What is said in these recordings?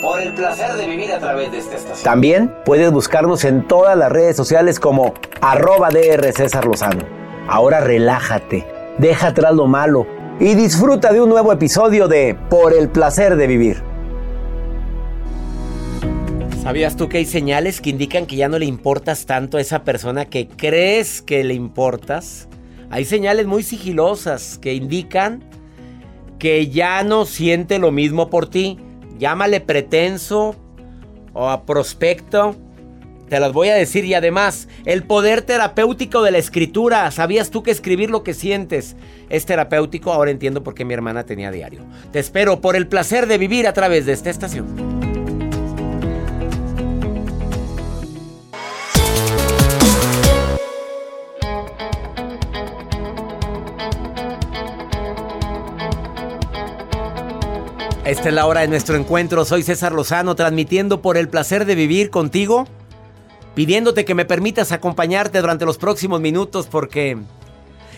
Por el placer de vivir a través de esta estación. También puedes buscarnos en todas las redes sociales como arroba DR César Lozano. Ahora relájate, deja atrás lo malo y disfruta de un nuevo episodio de Por el placer de vivir. ¿Sabías tú que hay señales que indican que ya no le importas tanto a esa persona que crees que le importas? Hay señales muy sigilosas que indican que ya no siente lo mismo por ti. Llámale pretenso o a prospecto. Te las voy a decir y además, el poder terapéutico de la escritura. ¿Sabías tú que escribir lo que sientes es terapéutico? Ahora entiendo por qué mi hermana tenía diario. Te espero por el placer de vivir a través de esta estación. Esta es la hora de nuestro encuentro. Soy César Lozano, transmitiendo por el placer de vivir contigo, pidiéndote que me permitas acompañarte durante los próximos minutos porque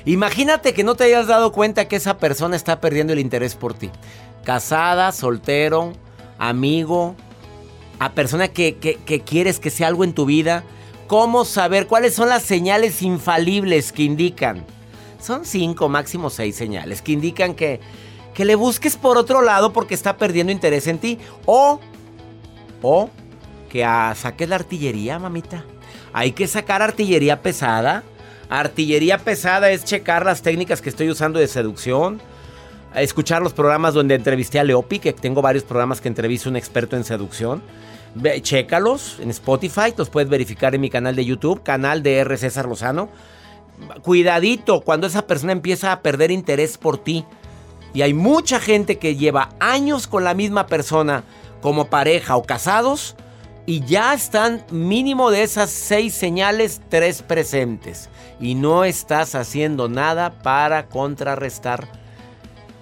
imagínate que no te hayas dado cuenta que esa persona está perdiendo el interés por ti. Casada, soltero, amigo, a persona que, que quieres que sea algo en tu vida. ¿Cómo saber cuáles son las señales infalibles que indican? Son cinco, máximo seis señales que indican que que le busques por otro lado porque está perdiendo interés en ti. O, o que saques la artillería, mamita. Hay que sacar artillería pesada. Artillería pesada es checar las técnicas que estoy usando de seducción. Escuchar los programas donde entrevisté a Leopi, que tengo varios programas que entrevisto a un experto en seducción. chécalos en Spotify, los puedes verificar en mi canal de YouTube, canal de R. César Lozano. Cuidadito cuando esa persona empieza a perder interés por ti. Y hay mucha gente que lleva años con la misma persona como pareja o casados y ya están mínimo de esas seis señales, tres presentes. Y no estás haciendo nada para contrarrestar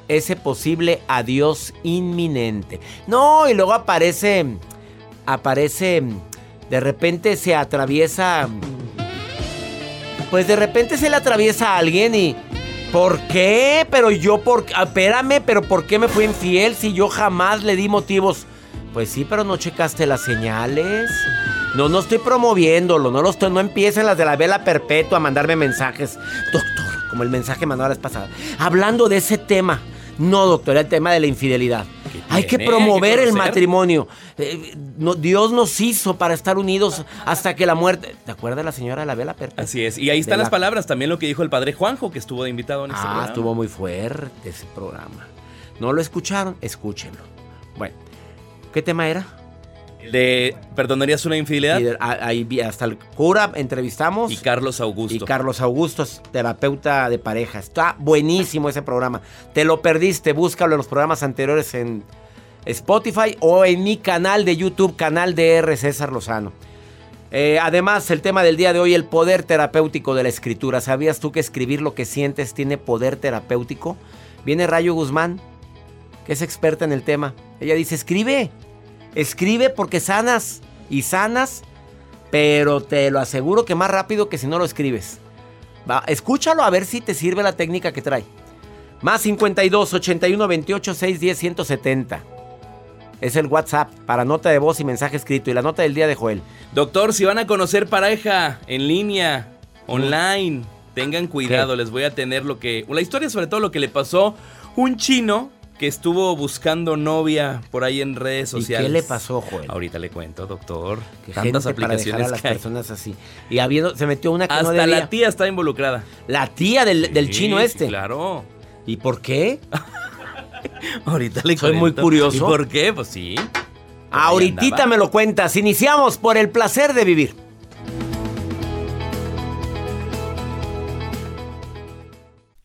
ese posible adiós inminente. No, y luego aparece, aparece, de repente se atraviesa, pues de repente se le atraviesa a alguien y ¿Por qué? Pero yo, por, ah, espérame, pero ¿por qué me fui infiel si yo jamás le di motivos? Pues sí, pero no checaste las señales. No, no estoy promoviéndolo, no lo estoy, no empiecen las de la vela perpetua a mandarme mensajes. Doctor, como el mensaje mandado la vez. Hablando de ese tema. No, doctor, el tema de la infidelidad. Hay que promover el matrimonio. Eh, Dios nos hizo para estar unidos hasta que la muerte. ¿Te acuerdas la señora de la vela perpetua? Así es. Y ahí están las palabras, también lo que dijo el padre Juanjo, que estuvo de invitado en este ah, estuvo muy fuerte ese programa. ¿No lo escucharon? Escúchenlo. Bueno, ¿qué tema era? De ¿Perdonarías una infidelidad? ahí hasta el cura entrevistamos. Y Carlos Augusto. Y Carlos Augusto es terapeuta de pareja. Está buenísimo ese programa. Te lo perdiste, búscalo en los programas anteriores en Spotify o en mi canal de YouTube, canal de R. César Lozano. Eh, además, el tema del día de hoy, el poder terapéutico de la escritura. ¿Sabías tú que escribir lo que sientes tiene poder terapéutico? Viene Rayo Guzmán, que es experta en el tema. Ella dice, escribe, escribe porque sanas y sanas pero te lo aseguro que más rápido que si no lo escribes. Va, escúchalo a ver si te sirve la técnica que trae. Más 52 81 28 610 170. Es el WhatsApp para nota de voz y mensaje escrito y la nota del día de Joel. Doctor, si van a conocer pareja en línea, online, tengan cuidado, les voy a tener lo que... La historia sobre todo lo que le pasó un chino que estuvo buscando novia por ahí en redes sociales. ¿Y qué le pasó, Joel? Ahorita le cuento, doctor. Que Tantas aplicaciones a las personas así. Y habiendo, se metió una que Hasta no la tía está involucrada. La tía del, del chino este. claro. ¿Y por qué? Ahorita le Soy muy curioso. ¿Y por qué? Pues sí. Ahorita me lo cuentas. Iniciamos por el placer de vivir.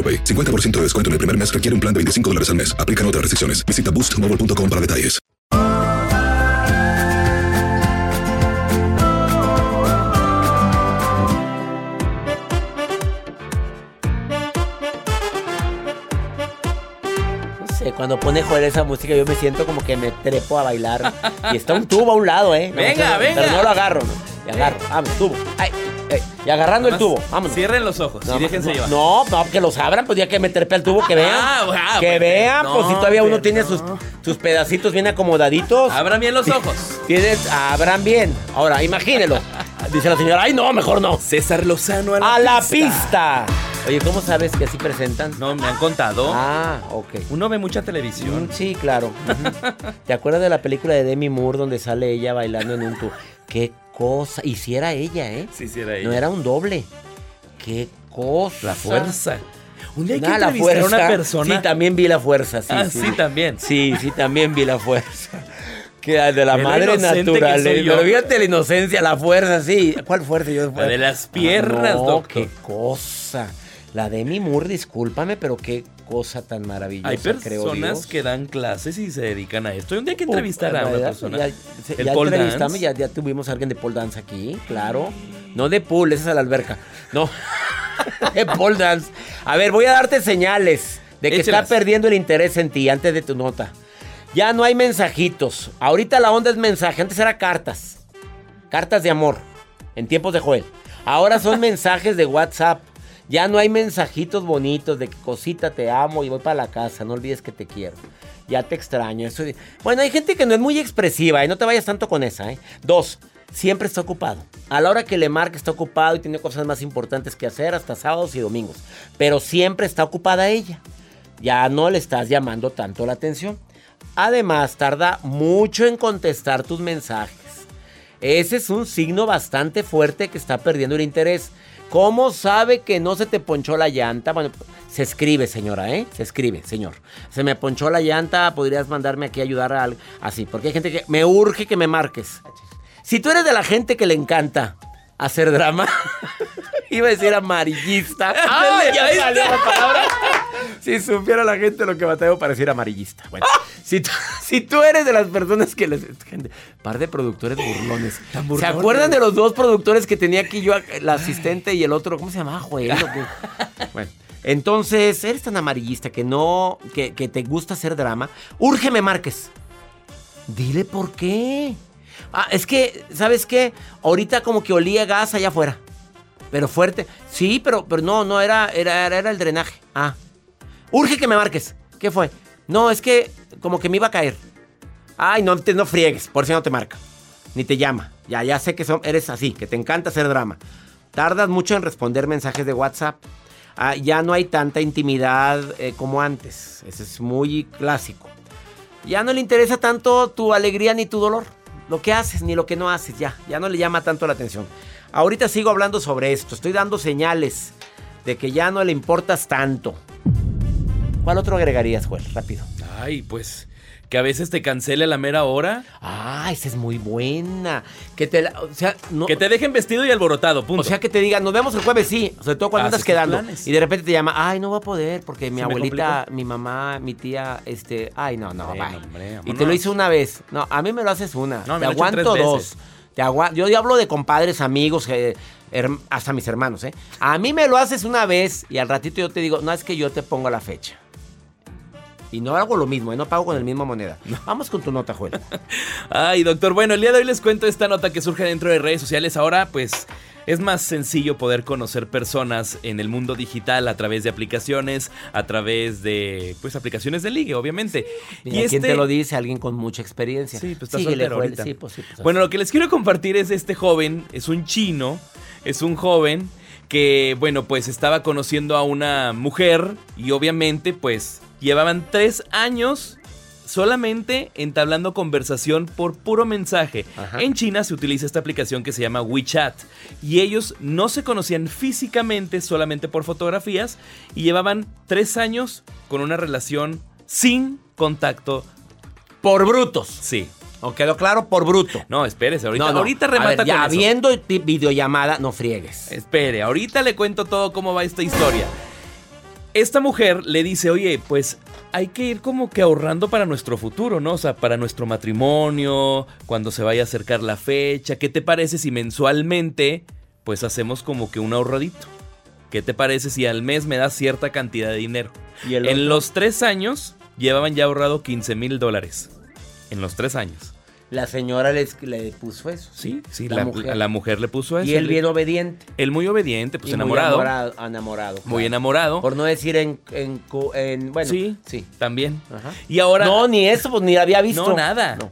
AroPay. 50% de descuento en el primer mes requiere un plan de 25 dólares al mes. Aplican otras restricciones. Visita boostmobile.com para detalles. No sé, cuando pone Joel esa música yo me siento como que me trepo a bailar. Y está un tubo a un lado, ¿eh? No, Venga, no, venga. Pero no lo agarro, ¿no? Y agarro, vamos, tubo. Ay, ay, y agarrando el tubo, vámonos. Cierren los ojos No, y déjense no, llevar. No, no, que los abran, pues ya que me trepe al tubo, que vean. Ah, ah, que bueno, vean, pues si todavía uno tiene sus, sus pedacitos bien acomodaditos. Abran bien los ojos. Tienes, abran bien. Ahora, imagínelo. Dice la señora, ay no, mejor no. César Lozano a la, A la pista. Oye, ¿cómo sabes que así presentan? No, me han contado. Ah, ok. Uno ve mucha televisión. Mm, Sí, claro. ¿Te acuerdas de la película de Demi Moore donde sale ella bailando en un tubo? Qué cosa. Y si era ella, ¿eh? Sí, sí era ella. No era un doble. Qué cosa. La fuerza. Un día hay que la a una persona. Sí, también vi la fuerza. Sí, ah, sí. sí, también. Sí, sí, también vi la fuerza. Que de la madre inocente que natural. soy eh. Pero fíjate la inocencia, la fuerza, sí. ¿Cuál fuerza? Yo, La de las piernas, Ah, no, doctor. qué cosa. La de mi Moore, discúlpame, pero qué cosa tan maravillosa, Hay personas que dan clases y se dedican a esto. Y un día hay que entrevistar a una persona. Ya, El ya pole dance. ya, ya tuvimos a alguien de pole dance aquí, claro. No de pool, esa es a la alberca. No, de pole dance. A ver, voy a darte señales de que Échelas. está perdiendo el interés en ti antes de tu nota. Ya no hay mensajitos. Ahorita la onda es mensaje. Antes era cartas. Cartas de amor. En tiempos de Joel. Ahora son mensajes de WhatsApp. Ya no hay mensajitos bonitos de que cosita te amo y voy para la casa. No olvides que te quiero. Ya te extraño. Eso... Bueno, hay gente que no es muy expresiva y no te vayas tanto con esa. ¿eh? Dos, siempre está ocupado. A la hora que le marque está ocupado y tiene cosas más importantes que hacer hasta sábados y domingos. Pero siempre está ocupada ella. Ya no le estás llamando tanto la atención. Además, tarda mucho en contestar tus mensajes. Ese es un signo bastante fuerte que está perdiendo el interés. ¿Cómo sabe que no se te ponchó la llanta? Bueno, se escribe, señora, ¿eh? Se escribe, señor. Se me ponchó la llanta, podrías mandarme aquí a ayudar a algo. Así, porque hay gente que me urge que me marques. Si tú eres de la gente que le encanta hacer drama, Iba a decir amarillista. ¡Ay, ya salió la palabra! Si supiera la gente lo que batalló para decir amarillista. Bueno, si tú, si tú eres de las personas que les... Gente, par de productores burlones. ¿Se acuerdan de los dos productores que tenía aquí yo, la asistente y el otro? ¿Cómo se llamaba? Joel. Bueno, entonces, eres tan amarillista que no... Que, que te gusta hacer drama. Úrgeme, Márquez. Dile por qué. Ah, es que, ¿sabes qué? Ahorita como que olía gas allá afuera. Pero fuerte. Sí, pero, pero no, no, era, era, era el drenaje. Ah. Urge que me marques. ¿Qué fue? No, es que como que me iba a caer. Ay, no, te, no friegues, por si no te marca. Ni te llama. Ya, ya sé que son, eres así, que te encanta hacer drama. Tardas mucho en responder mensajes de WhatsApp. Ah, ya no hay tanta intimidad eh, como antes. Ese es muy clásico. Ya no le interesa tanto tu alegría ni tu dolor. Lo que haces ni lo que no haces, ya. Ya no le llama tanto la atención. Ahorita sigo hablando sobre esto. Estoy dando señales de que ya no le importas tanto. ¿Cuál otro agregarías, Joel? Rápido. Ay, pues que a veces te cancele a la mera hora. Ah, esa es muy buena. Que te, la- o sea, no, Que te dejen vestido y alborotado, punto. o sea, que te digan, nos vemos el jueves, sí. Sobre todo cuando Haces andas tus quedando. planes. Y de repente te llama, ay, no va a poder porque mi ¿Se me abuelita, mi mamá, mi tía, este, ay, no, no, bye. hombre, y te lo hice una vez. No, a mí me lo haces una. No, me te lo he hecho aguanto tres dos. veces. Yo, hablo de compadres, amigos, eh, hasta mis hermanos, ¿eh? A mí me lo haces una vez y al ratito yo te digo, no es que yo te pongo la fecha. Y no hago lo mismo, ¿eh? no pago con la misma moneda. Vamos con tu nota, Joel. Ay, doctor, bueno, el día de hoy les cuento esta nota que surge dentro de redes sociales. Ahora, pues, es más sencillo poder conocer personas en el mundo digital a través de aplicaciones, a través de, pues, aplicaciones de ligue, obviamente. ¿Y quién te lo dice? Alguien con mucha experiencia. Sí, pues está Síguele, Joel. ahorita. Sí, pues sí, pues, Bueno, lo que les quiero compartir es este joven, es un chino, es un joven que, bueno, pues estaba conociendo a una mujer y obviamente, pues, llevaban tres años solamente entablando conversación por puro mensaje. Ajá. En China se utiliza esta aplicación que se llama WeChat y ellos no se conocían físicamente solamente por fotografías y llevaban tres años con una relación sin contacto. Por brutos. Sí. ¿O quedó claro? Por bruto. No, espérese, ahorita, No, no. ahorita A remata ver, ya con eso. ti- videollamada, no friegues. Espere, ahorita le cuento todo cómo va esta historia. Esta mujer le dice, oye, pues hay que ir como que ahorrando para nuestro futuro, ¿no? O sea, para nuestro matrimonio, cuando se vaya a acercar la fecha. ¿Qué te parece si mensualmente, pues hacemos como que un ahorradito? ¿Qué te parece si al mes me das cierta cantidad de dinero? ¿Y en los tres años llevaban ya ahorrado 15 mil dólares. En los tres años. La señora les- le puso eso. Sí, sí, La la, mujer. la- la mujer le puso eso. Y él bien obediente. Él muy obediente, pues Y muy enamorado. Muy, enamorado. enamorado, claro. enamorado. Por no decir en, en, en- bueno, sí, sí. también. Ajá. Y ahora. No, ni eso, pues ni había visto. No, nada. No,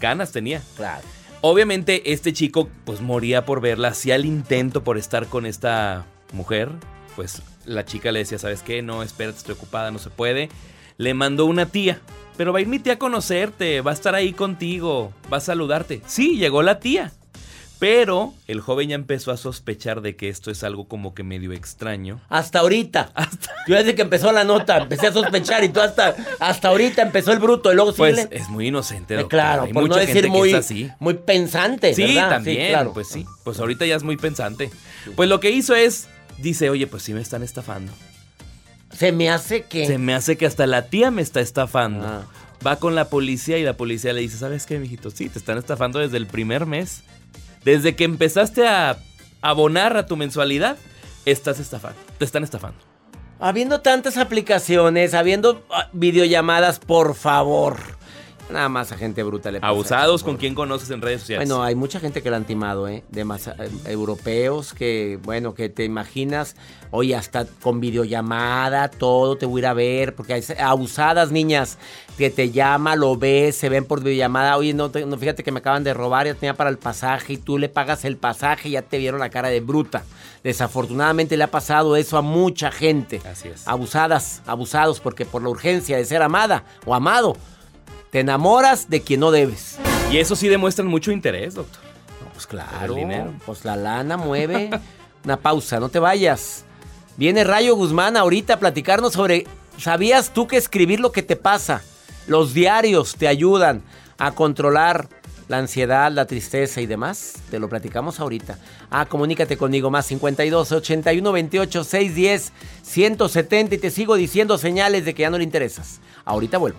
Ganas tenía. claro. Obviamente, este chico, pues moría por verla. Hacía el intento por estar con esta mujer. Pues la chica le decía, ¿sabes qué? No, espérate, estoy ocupada, no se puede. Le mandó una tía. Pero va a ir mi tía a conocerte, va a estar ahí contigo, va a saludarte. Sí, llegó la tía. Pero el joven ya empezó a sospechar de que esto es algo como que medio extraño. Hasta ahorita. Yo desde que empezó la nota empecé a sospechar y tú hasta, hasta ahorita empezó el bruto y luego Pues síguele. es muy inocente, Eh, doctor. claro, Hay por mucha decir gente muy, así. muy pensante. Sí, ¿verdad? también, claro. pues sí. Pues ahorita ya es muy pensante. Pues lo que hizo es, dice, oye, pues sí me están estafando. Se me hace que. Se me hace que hasta la tía me está estafando. Ah. Va con la policía y la policía le dice, ¿sabes qué, mijito? Sí, te están estafando desde el primer mes. Desde que empezaste a abonar a tu mensualidad, estás estafando. Te están estafando. Habiendo tantas aplicaciones, habiendo ah, videollamadas, por favor. Nada más a gente bruta le pasa Abusados con quien conoces en redes sociales. Bueno, hay mucha gente que la han timado, ¿eh? De más eh, europeos que, bueno, que te imaginas, oye, hasta con videollamada, todo, te voy a ir a ver, porque hay abusadas niñas que te llama, lo ves, se ven por videollamada, oye, no, te- no fíjate que me acaban de robar, ya tenía para el pasaje y tú le pagas el pasaje y ya te vieron la cara de bruta. Desafortunadamente le ha pasado eso a mucha gente. Así es. Abusadas, abusados, porque por la urgencia de ser amada o amado, te enamoras de quien no debes. Y eso sí demuestran mucho interés, doctor. No, pues claro. el dinero. Pues la lana mueve. Una pausa, no te vayas. Viene Rayo Guzmán ahorita a platicarnos sobre. ¿Sabías tú que escribir lo que te pasa? Los diarios te ayudan a controlar la ansiedad, la tristeza y demás. Te lo platicamos ahorita. Ah, comunícate conmigo más 52 81 28 610 170 y te sigo diciendo señales de que ya no le interesas. Ahorita vuelvo.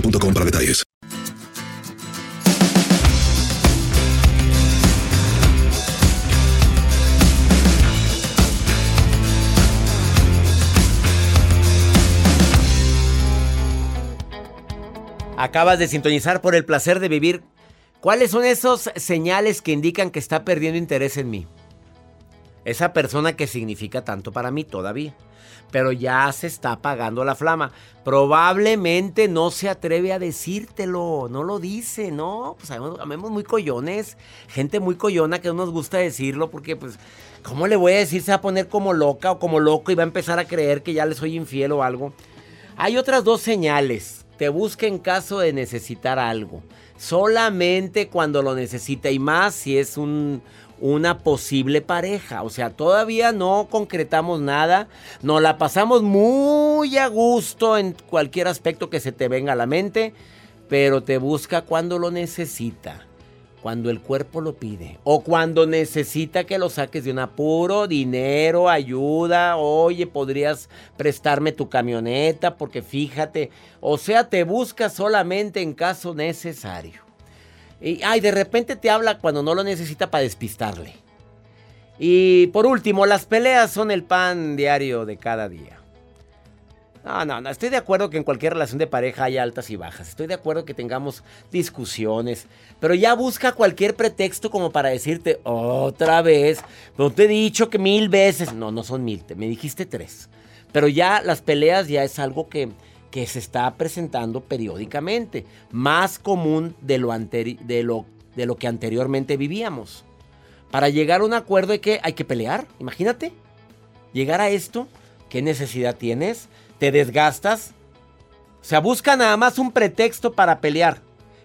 para detalles. Acabas de sintonizar por el placer de vivir. ¿Cuáles son esos señales que indican que está perdiendo interés en mí? Esa persona que significa tanto para mí todavía. Pero ya se está apagando la flama. Probablemente no se atreve a decírtelo. No lo dice, ¿no? Pues sabemos muy collones. Gente muy collona que no nos gusta decirlo porque pues... ¿Cómo le voy a decir? Se va a poner como loca o como loco y va a empezar a creer que ya le soy infiel o algo. Hay otras dos señales. Te busca en caso de necesitar algo. Solamente cuando lo necesita y más si es un, una posible pareja. O sea, todavía no concretamos nada. Nos la pasamos muy a gusto en cualquier aspecto que se te venga a la mente. Pero te busca cuando lo necesita. Cuando el cuerpo lo pide. O cuando necesita que lo saques de un apuro, dinero, ayuda. Oye, podrías prestarme tu camioneta porque fíjate. O sea, te busca solamente en caso necesario. Y ay, de repente te habla cuando no lo necesita para despistarle. Y por último, las peleas son el pan diario de cada día. No, no, no, estoy de acuerdo que en cualquier relación de pareja hay altas y bajas. Estoy de acuerdo que tengamos discusiones. Pero ya busca cualquier pretexto como para decirte otra vez. No te he dicho que mil veces. No, no son mil, me dijiste tres. Pero ya las peleas ya es algo que, que se está presentando periódicamente. Más común de lo, de lo, de lo que anteriormente vivíamos. Para llegar a un acuerdo hay que, hay que pelear. Imagínate. Llegar a esto. ¿Qué necesidad tienes? ¿Te desgastas? O sea, busca nada más un pretexto para pelear.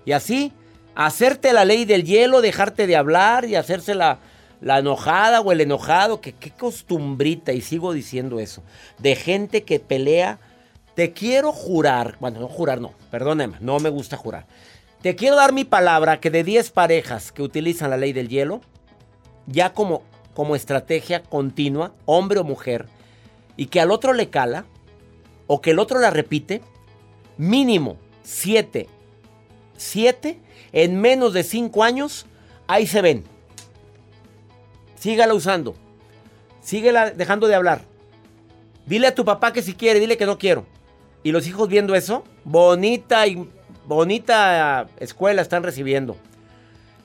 Y así, hacerte la ley del hielo, dejarte de hablar y hacerse la, enojada o el enojado. Que qué costumbrita, y sigo diciendo eso. De gente que pelea. Te quiero jurar. Bueno, no jurar, no. Perdóneme, no me gusta jurar. Te quiero dar mi palabra que de 10 parejas que utilizan la ley del hielo, ya como, como estrategia continua, hombre o mujer, y que al otro le cala, o que el otro la repite, mínimo 7, 7 en menos de 5 años, ahí se ven. Sígala usando. Síguela dejando de hablar. Dile a tu papá que si quiere, dile que no quiero. Y los hijos viendo eso, bonita y bonita escuela están recibiendo.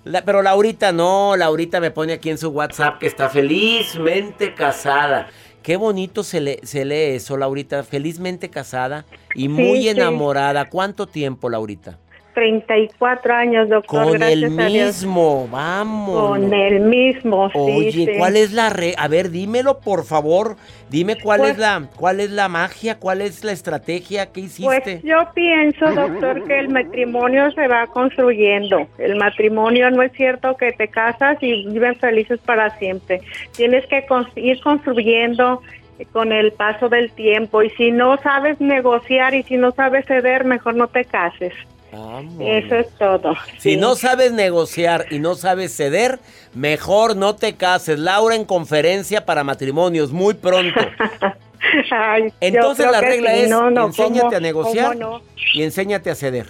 La- pero Laurita no, Laurita me pone aquí en su WhatsApp que está felizmente casada. Qué bonito se, le- se lee eso, Laurita. Felizmente casada y muy sí. enamorada. ¿Cuánto tiempo, Laurita? 34 años, doctor. Con el gracias Dios. mismo, vamos. Con el mismo, sí. Oye, sí. ¿cuál es la re A ver, dímelo, por favor. Dime cuál Pues- es la cuál es la magia, cuál es la estrategia que hiciste. Pues yo pienso, doctor, que el matrimonio se va construyendo. El matrimonio no es cierto que te casas y viven felices para siempre. Tienes que ir construyendo con el paso del tiempo y si no sabes negociar y si no sabes ceder, mejor no te cases. Eso es todo. Si Sí. no sabes negociar y no sabes ceder, mejor no te cases. Laura en conferencia para matrimonios muy pronto. Ay, Entonces la regla sí. es No, no, enséñate ¿cómo- a negociar no? y enséñate a ceder.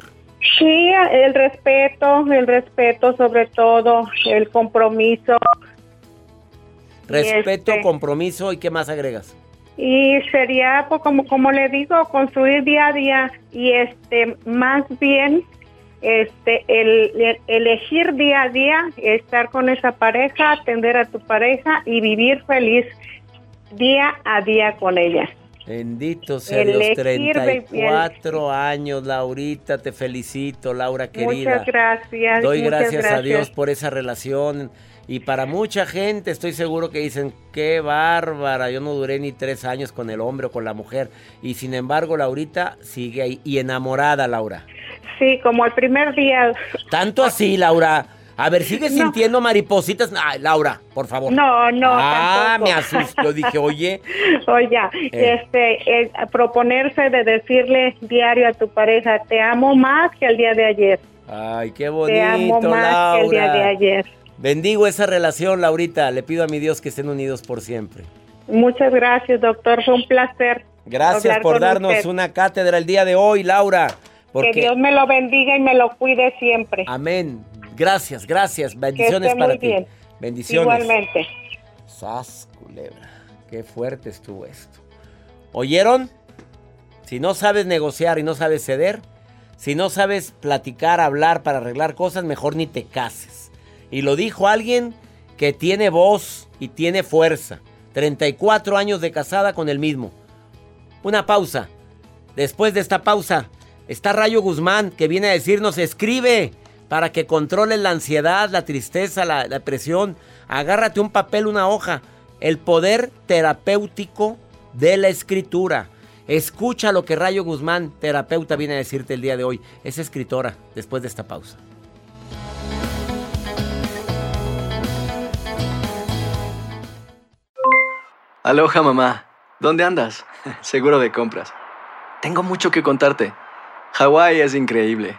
Sí, el respeto, el respeto sobre todo, el compromiso. Respeto, este- compromiso y qué más agregas. Y sería, pues, como, como le digo, construir día a día y este más bien este el, el- elegir día a día, estar con esa pareja, atender a tu pareja y vivir feliz día a día con ella. Bendito sea Dios, Elegir, 34 años, Laurita, te felicito, Laura querida. Muchas gracias. Doy muchas gracias, a. Dios por esa relación. Y para mucha gente estoy seguro que dicen, qué bárbara, yo no duré ni tres años con el hombre o con la mujer. Y sin embargo, Laurita sigue ahí y enamorada, Laura. Sí, como el primer día. Tanto así, Laura. A ver, ¿sigues sintiendo maripositas? Ay, Laura, por favor. No, no, Ah, tampoco. me asustó. Dije, oye, Oye, Eh. este, eh, proponerse de decirle diario a tu pareja, te amo más que el día de ayer. ay, qué te bonito, amo más que el día de Laura. ayer. Bendigo esa relación, Laurita. Le pido a mi Dios que estén unidos por siempre. Muchas gracias, doctor. Fue un placer. Gracias por darnos usted. una cátedra el día de hoy, Laura. Porque, Que Dios me lo bendiga y me lo cuide siempre. Amén. Gracias, gracias. Bendiciones para muy ti. bien. Bendiciones. Igualmente. Sas, culebra. Qué fuerte estuvo esto. ¿Oyeron? Si no sabes negociar y no sabes ceder, si no sabes platicar, hablar para arreglar cosas, mejor ni te cases. Y lo dijo alguien que tiene voz y tiene fuerza. 34 años de casada con el mismo. Una pausa. Después de esta pausa, está Rayo Guzmán que viene a decirnos, escribe para que controles la ansiedad, la tristeza, la, depresión. Agárrate un papel, una hoja. El poder terapéutico de la escritura. Escucha lo que Rayo Guzmán, terapeuta, viene a decirte el día de hoy. Es escritora después de esta pausa. Aloha mamá, ¿dónde andas? Seguro de compras. Tengo mucho que contarte. Hawái es increíble.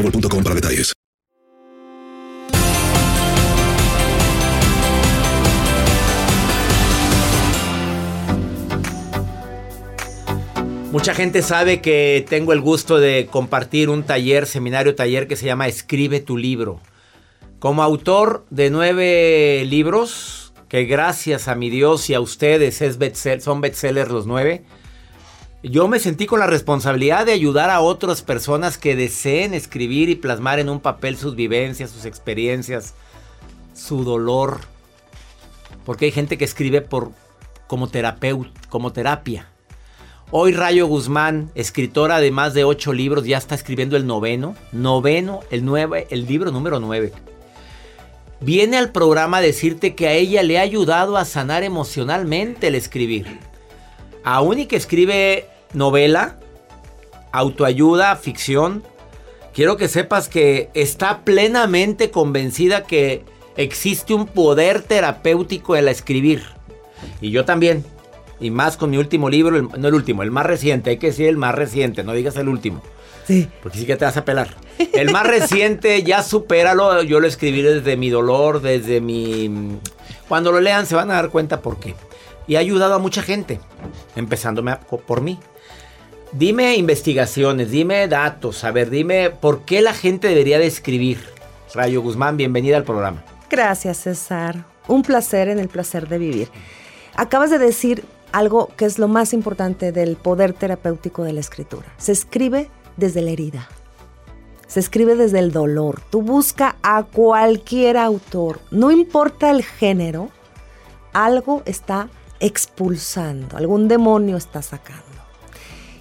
boostmobile.com para detalles. Mucha gente sabe que tengo el gusto de compartir un taller, seminario taller que se llama Escribe tu libro. Como autor de nueve libros, que gracias a mi Dios y a ustedes es son bestsellers los nueve, yo me sentí con la responsabilidad de ayudar a otras personas que deseen escribir y plasmar en un papel sus vivencias, sus experiencias, su dolor. Porque hay gente que escribe por, como, terapeut, como terapia. Hoy Rayo Guzmán, escritora de más de ocho libros, ya está escribiendo el noveno, noveno, el nueve, el libro número nueve. Viene al programa a decirte que a ella le ha ayudado a sanar emocionalmente el escribir. Aún y que escribe novela, autoayuda, ficción, quiero que sepas que está plenamente convencida que existe un poder terapéutico en la escribir. Y yo también. Y más con mi último libro, no el último, el más reciente, hay que decir el más reciente, no digas el último. Sí. Porque sí que te vas a pelar. El más reciente, ya supéralo, yo lo escribí desde mi dolor, desde mi... Cuando lo lean se van a dar cuenta por qué. Y ha ayudado a mucha gente, empezándome por mí. Dime investigaciones, dime datos, a ver, dime por qué la gente debería de escribir. Rayo Guzmán, bienvenida al programa. Gracias, César. Un placer en el placer de vivir. Acabas de decir algo que es lo más importante del poder terapéutico de la escritura. Se escribe desde la herida. Se escribe desde el dolor. Tú busca a cualquier autor, no importa el género, algo está expulsando, algún demonio está sacando.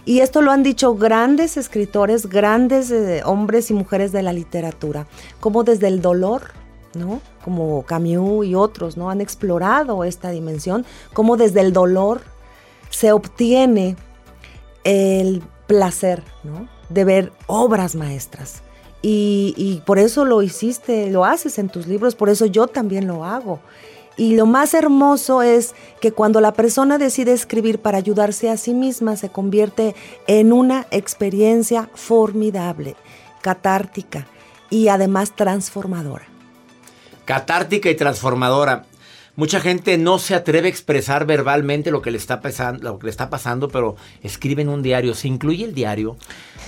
Y esto lo han dicho grandes escritores, grandes eh, hombres y mujeres de la literatura, como desde el dolor, ¿no? Como Camus y otros, ¿no? Han explorado esta dimensión, como desde el dolor se obtiene el placer, ¿no? De ver obras maestras. Y, y por eso lo hiciste, lo haces en tus libros, por eso yo también lo hago. Y lo más hermoso es que cuando la persona decide escribir para ayudarse a sí misma, se convierte en una experiencia formidable, catártica y además transformadora. Catártica y transformadora. Mucha gente no se atreve a expresar verbalmente lo que le está pasando, lo que le está pasando pero escribe en un diario. ¿Se incluye el diario?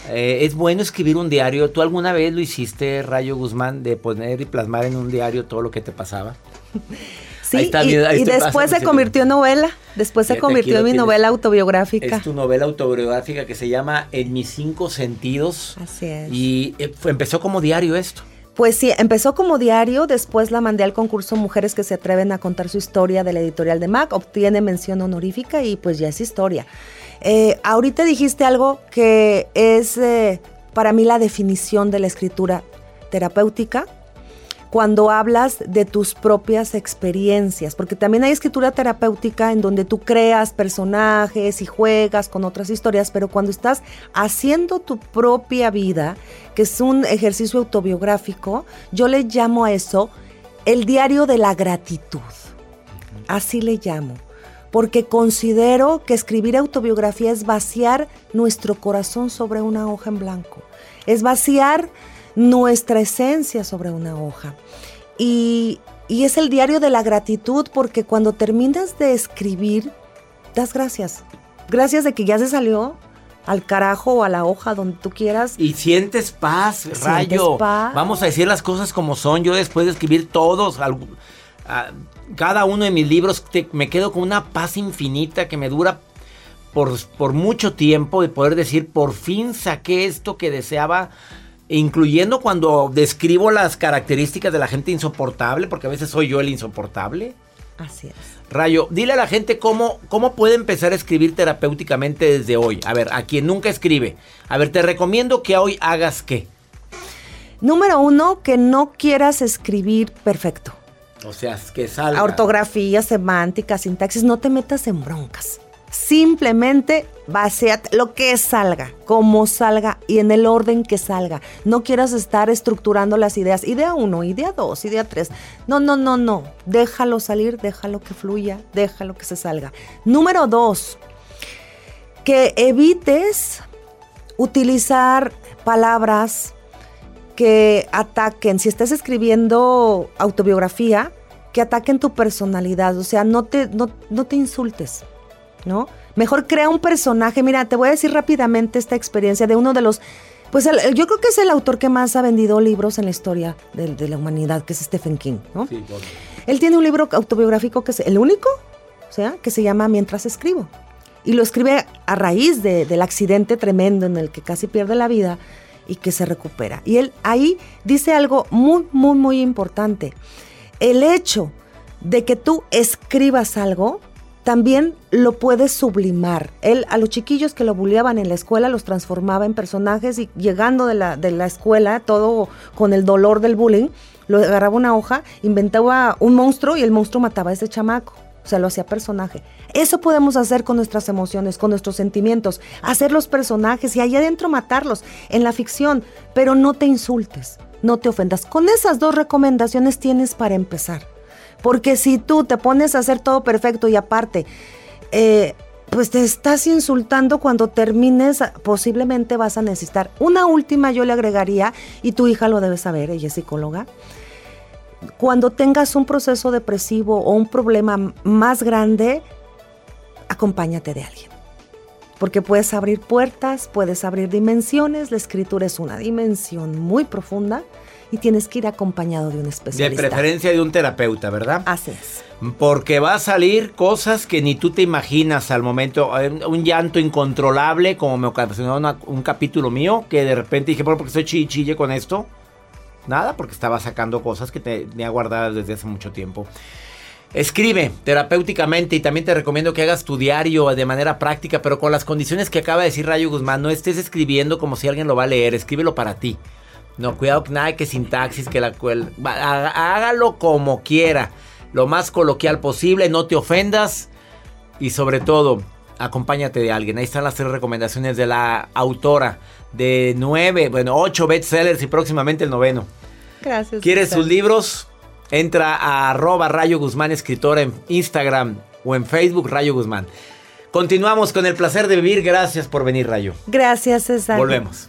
Eh, ¿Es bueno escribir un diario? ¿Tú alguna vez lo hiciste, Rayo Guzmán, de poner y plasmar en un diario todo lo que te pasaba? y, después se convirtió en novela. Después se convirtió en mi novela autobiográfica. Es tu novela autobiográfica que se llama En mis cinco sentidos. Así es. Y eh, empezó como diario esto. Pues sí, empezó como diario, después la mandé al concurso Mujeres que se atreven a contar su historia de la editorial de Mac, obtiene mención honorífica y pues ya es historia. Eh, ahorita dijiste algo que es eh, para mí la definición de la escritura terapéutica, cuando hablas de tus propias experiencias, porque también hay escritura terapéutica en donde tú creas personajes y juegas con otras historias, pero cuando estás haciendo tu propia vida, que es un ejercicio autobiográfico, yo le llamo a eso el diario de la gratitud. Así le llamo porque considero que escribir autobiografía es vaciar nuestro corazón sobre una hoja en blanco, es vaciar nuestra esencia sobre una hoja. Y, es el diario de la gratitud porque cuando terminas de escribir, das gracias. Gracias de que ya se salió al carajo o a la hoja donde tú quieras. Y sientes paz, rayo. Vamos a decir las cosas como son. Yo después de escribir todos, cada uno de mis libros, me quedo con una paz infinita que me dura por, por mucho tiempo de poder decir, por fin saqué esto que deseaba incluyendo cuando describo las características de la gente insoportable, porque a veces soy yo el insoportable. Así es. Rayo, dile a la gente cómo, cómo puede empezar a escribir terapéuticamente desde hoy. A ver, a quien nunca escribe. A ver, te recomiendo que hoy hagas qué. Número uno, que no quieras escribir perfecto. O sea, que salga. Ortografía, semántica, sintaxis, no te metas en broncas. Simplemente baseate lo que salga, como salga y en el orden que salga. No quieras estar estructurando las ideas. Idea uno, idea dos, idea tres. No, no, no, no. Déjalo salir, déjalo que fluya, déjalo que se salga. Número dos, que evites utilizar palabras que ataquen. Si estás escribiendo autobiografía, que ataquen tu personalidad. O sea, no te, no, no te insultes. ¿No? Mejor crea un personaje. Mira, te voy a decir rápidamente esta experiencia de uno de los... Pues yo creo que es el autor que más ha vendido libros en la historia de, la humanidad, que es Stephen King, ¿no? Él tiene un libro autobiográfico que es el único, o sea, que se llama Mientras escribo. Y lo escribe a raíz del accidente tremendo en el que casi pierde la vida y que se recupera. Y él ahí dice algo muy, muy, muy importante. El hecho de que tú escribas algo también lo puede sublimar. Él a los chiquillos que lo bulleaban en la escuela los transformaba en personajes y llegando de la, de la escuela, todo con el dolor del bullying, lo agarraba una hoja, inventaba un monstruo y el monstruo mataba a ese chamaco. O sea, lo hacía personaje. Eso podemos hacer con nuestras emociones, con nuestros sentimientos, hacer los personajes y ahí adentro matarlos en la ficción, pero no te insultes, no te ofendas. Con esas dos recomendaciones tienes para empezar. Porque si tú te pones a hacer todo perfecto y aparte, eh, pues te estás insultando cuando termines, posiblemente vas a necesitar. Una última yo le agregaría, y tu hija lo debe saber, ella es psicóloga. Cuando tengas un proceso depresivo o un problema más grande, acompáñate de alguien. Porque puedes abrir puertas, puedes abrir dimensiones, la escritura es una dimensión muy profunda y tienes que ir acompañado de un especialista. De preferencia de un terapeuta, ¿verdad? Así es. Porque va a salir cosas que ni tú te imaginas al momento. Eh, un llanto incontrolable, como me ocasionó un capítulo mío, que de repente dije, ¿por qué estoy chille con esto? Nada, porque estaba sacando cosas que tenía guardadas desde hace mucho tiempo. Escribe terapéuticamente y también te recomiendo que hagas tu diario de manera práctica, pero con las condiciones que acaba de decir Rayo Guzmán. No estés escribiendo como si alguien lo va a leer, escríbelo para ti. No, cuidado, nada que sintaxis, que la hágalo como quiera, lo más coloquial posible, no te ofendas y sobre todo, acompáñate de alguien. Ahí están las tres recomendaciones de la autora de nueve, bueno, ocho bestsellers y próximamente el noveno. Gracias. ¿Quieres sus libros? Entra a arroba Rayo Guzmán Escritora en Instagram o en Facebook Rayo Guzmán. Continuamos con el placer de vivir. Gracias por venir, Rayo. Gracias, César. Volvemos.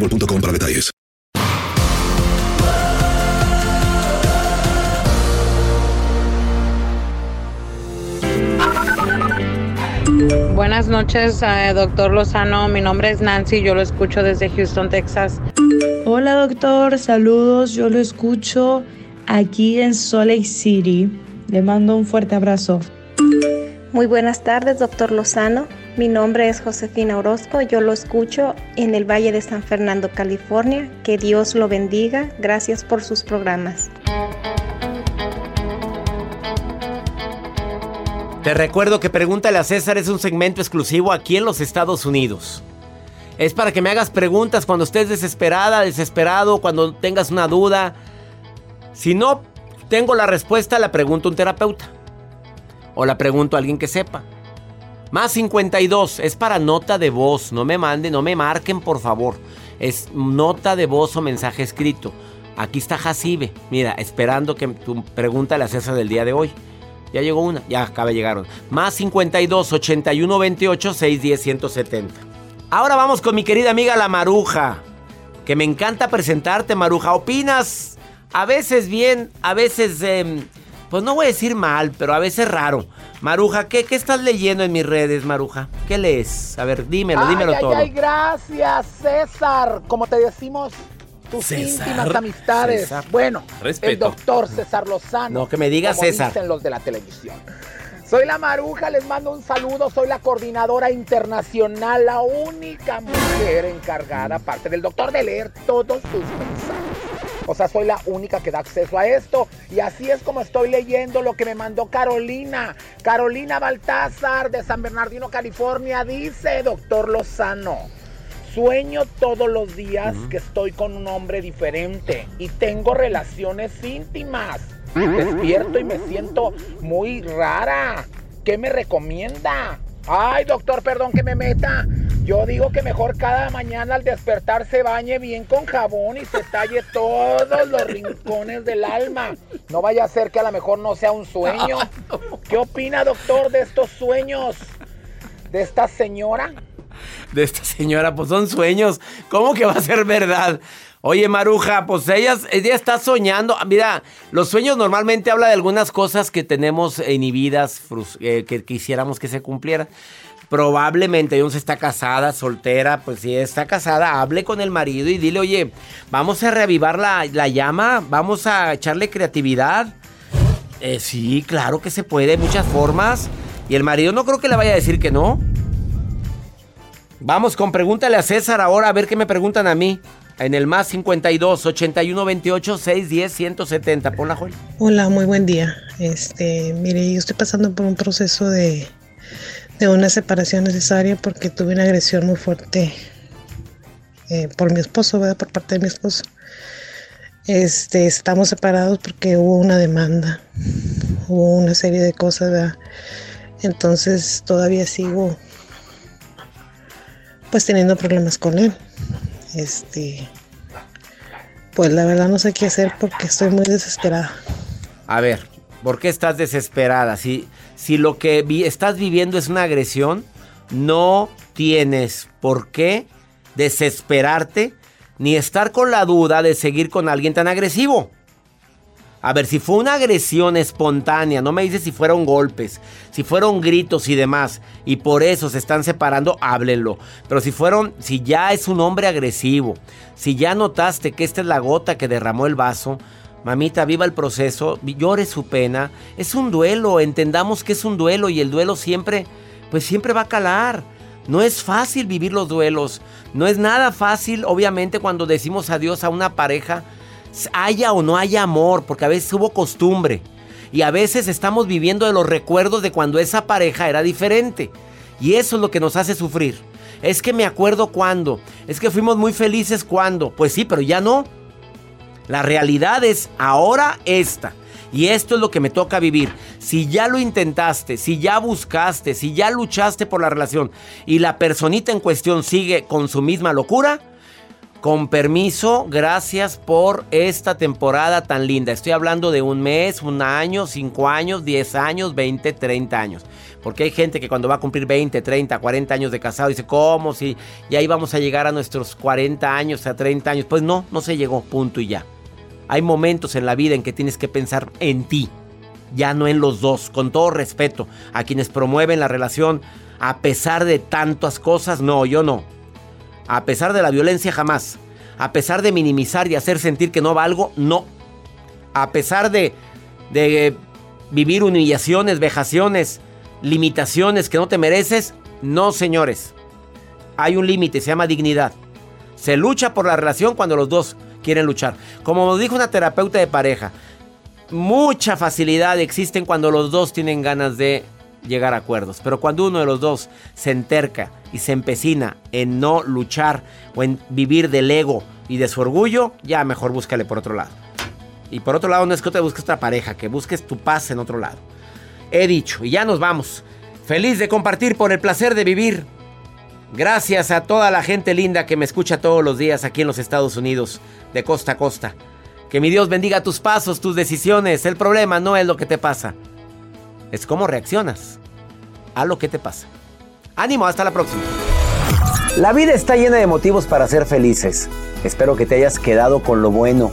boostmobile.com para detalles. Buenas noches, eh, doctor Lozano. Mi nombre es Nancy, yo lo escucho desde Houston, Texas. Hola doctor, saludos, yo lo escucho aquí en Salt Lake City. Le mando un fuerte abrazo. Muy buenas tardes, doctor Lozano. Mi nombre es Josefina Orozco, yo lo escucho en el Valle de San Fernando, California. Que Dios lo bendiga. Gracias por sus programas. Te recuerdo que Pregúntale a César es un segmento exclusivo aquí en los Estados Unidos. Es para que me hagas preguntas cuando estés desesperada, desesperado, cuando tengas una duda. Si no tengo la respuesta, la pregunto a un terapeuta. O la pregunto a alguien que sepa. Más 52, es para nota de voz. No me manden, no me marquen, por favor. Es nota de voz o mensaje escrito. Aquí está Jacibe. Mira, esperando que tu pregunta la César del día de hoy. Ya llegó una, ya acaba de llegar Más 52 81 28 610 170. Ahora vamos con mi querida amiga la Maruja. Que me encanta presentarte, Maruja. ¿Opinas? A veces bien, a veces, em, pues no voy a decir mal, pero a veces raro. Maruja, ¿qué, ¿qué estás leyendo en mis redes, Maruja? ¿Qué lees? A ver, dímelo, dímelo ay, todo. Ay, gracias, César. Como te decimos, tus César, íntimas amistades. César. Bueno, Respeto. el doctor César Lozano. No, que me digas como César. dicen los de la televisión. Soy la Maruja, les mando un saludo. Soy la coordinadora internacional, la única mujer encargada, aparte del doctor, de leer todos sus mensajes. O sea, soy la única que da acceso a esto. Y así es como estoy leyendo lo que me mandó Carolina. Carolina Baltázar de San Bernardino, California, dice, doctor Lozano. Sueño todos los días que estoy con un hombre diferente y tengo relaciones íntimas. Despierto y me siento muy rara. ¿Qué me recomienda? Ay, doctor, perdón que me meta. Yo digo que mejor cada mañana al despertar se bañe bien con jabón y se talle todos los rincones del alma. No vaya a ser que a lo mejor no sea un sueño. ¿Qué opina, doctor, de estos sueños? ¿De esta señora? de esta señora, pues son sueños. ¿Cómo que va a ser verdad? Oye, Maruja, pues ella, ella está soñando. Mira, los sueños normalmente habla de algunas cosas que tenemos inhibidas, eh, que quisiéramos que se cumplieran. Probablemente se está casada, soltera, pues si está casada, hable con el marido y dile, oye, vamos a reavivar la, la llama, vamos a echarle creatividad. Eh, sí, claro que se puede, de muchas formas. Y el marido no creo que le vaya a decir que no. Vamos con pregúntale a César ahora a ver qué me preguntan a mí. En el más 52 81 28 610 170. Ponla, Joel. Hola, muy buen día. Este, mire, yo estoy pasando por un proceso de, de una separación necesaria porque tuve una agresión muy fuerte eh, por mi esposo, ¿verdad? Por parte de mi esposo. Este, estamos separados porque hubo una demanda, hubo una serie de cosas, ¿verdad? Entonces todavía sigo pues teniendo problemas con él. Este, pues la verdad no sé qué hacer porque estoy muy desesperada. A ver, ¿por qué estás desesperada? Si, si lo que estás viviendo es una agresión, no tienes por qué desesperarte ni estar con la duda de seguir con alguien tan agresivo. A ver, si fue una agresión espontánea, no me dices si fueron golpes, si fueron gritos y demás, y por eso se están separando, háblenlo. Pero si fueron, si ya es un hombre agresivo, si ya notaste que esta es la gota que derramó el vaso, mamita, viva el proceso, llore su pena. Es un duelo, entendamos que es un duelo y el duelo siempre, pues siempre va a calar. No es fácil vivir los duelos. No es nada fácil, obviamente, cuando decimos adiós a una pareja haya o no haya amor, porque a veces hubo costumbre. Y a veces estamos viviendo de los recuerdos de cuando esa pareja era diferente. Y eso es lo que nos hace sufrir. Es que me acuerdo cuando. Es que fuimos muy felices cuando. Pues sí, pero ya no. La realidad es ahora esta. Y esto es lo que me toca vivir. Si ya lo intentaste, si ya buscaste, si ya luchaste por la relación y la personita en cuestión sigue con su misma locura, con permiso, gracias por esta temporada tan linda. Estoy hablando de un mes, un año, cinco años, diez años, 20, 30 años. Porque hay gente que cuando va a cumplir 20, 30, 40 años de casado dice, ¿cómo? Si ya íbamos a llegar a nuestros 40 años, a 30 años. Pues no, no se llegó, punto y ya. Hay momentos en la vida en que tienes que pensar en ti, ya no en los dos, con todo respeto a quienes promueven la relación A pesar de tantas cosas, no, yo no. A pesar de la violencia, jamás. A pesar de minimizar y hacer sentir que no valgo, no. A pesar de, de vivir humillaciones, vejaciones, limitaciones que no te mereces, no, señores. Hay un límite, se llama dignidad. Se lucha por la relación cuando los dos quieren luchar. Como dijo una terapeuta de pareja, mucha facilidad existe cuando los dos tienen ganas de llegar a acuerdos. Pero cuando uno de los dos se enterca y se empecina en no luchar o en vivir del ego y de su orgullo, ya mejor búscale por otro lado. Y por otro lado no es que te busques otra pareja, que busques tu paz en otro lado. He dicho, y ya nos vamos. Feliz de compartir por el placer de vivir. Gracias a toda la gente linda que me escucha todos los días aquí en los Estados Unidos, de costa a costa. Que mi Dios bendiga tus pasos, tus decisiones. El problema no es lo que te pasa, es cómo reaccionas a lo que te pasa. Ánimo, hasta la próxima. La vida está llena de motivos para ser felices. Espero que te hayas quedado con lo bueno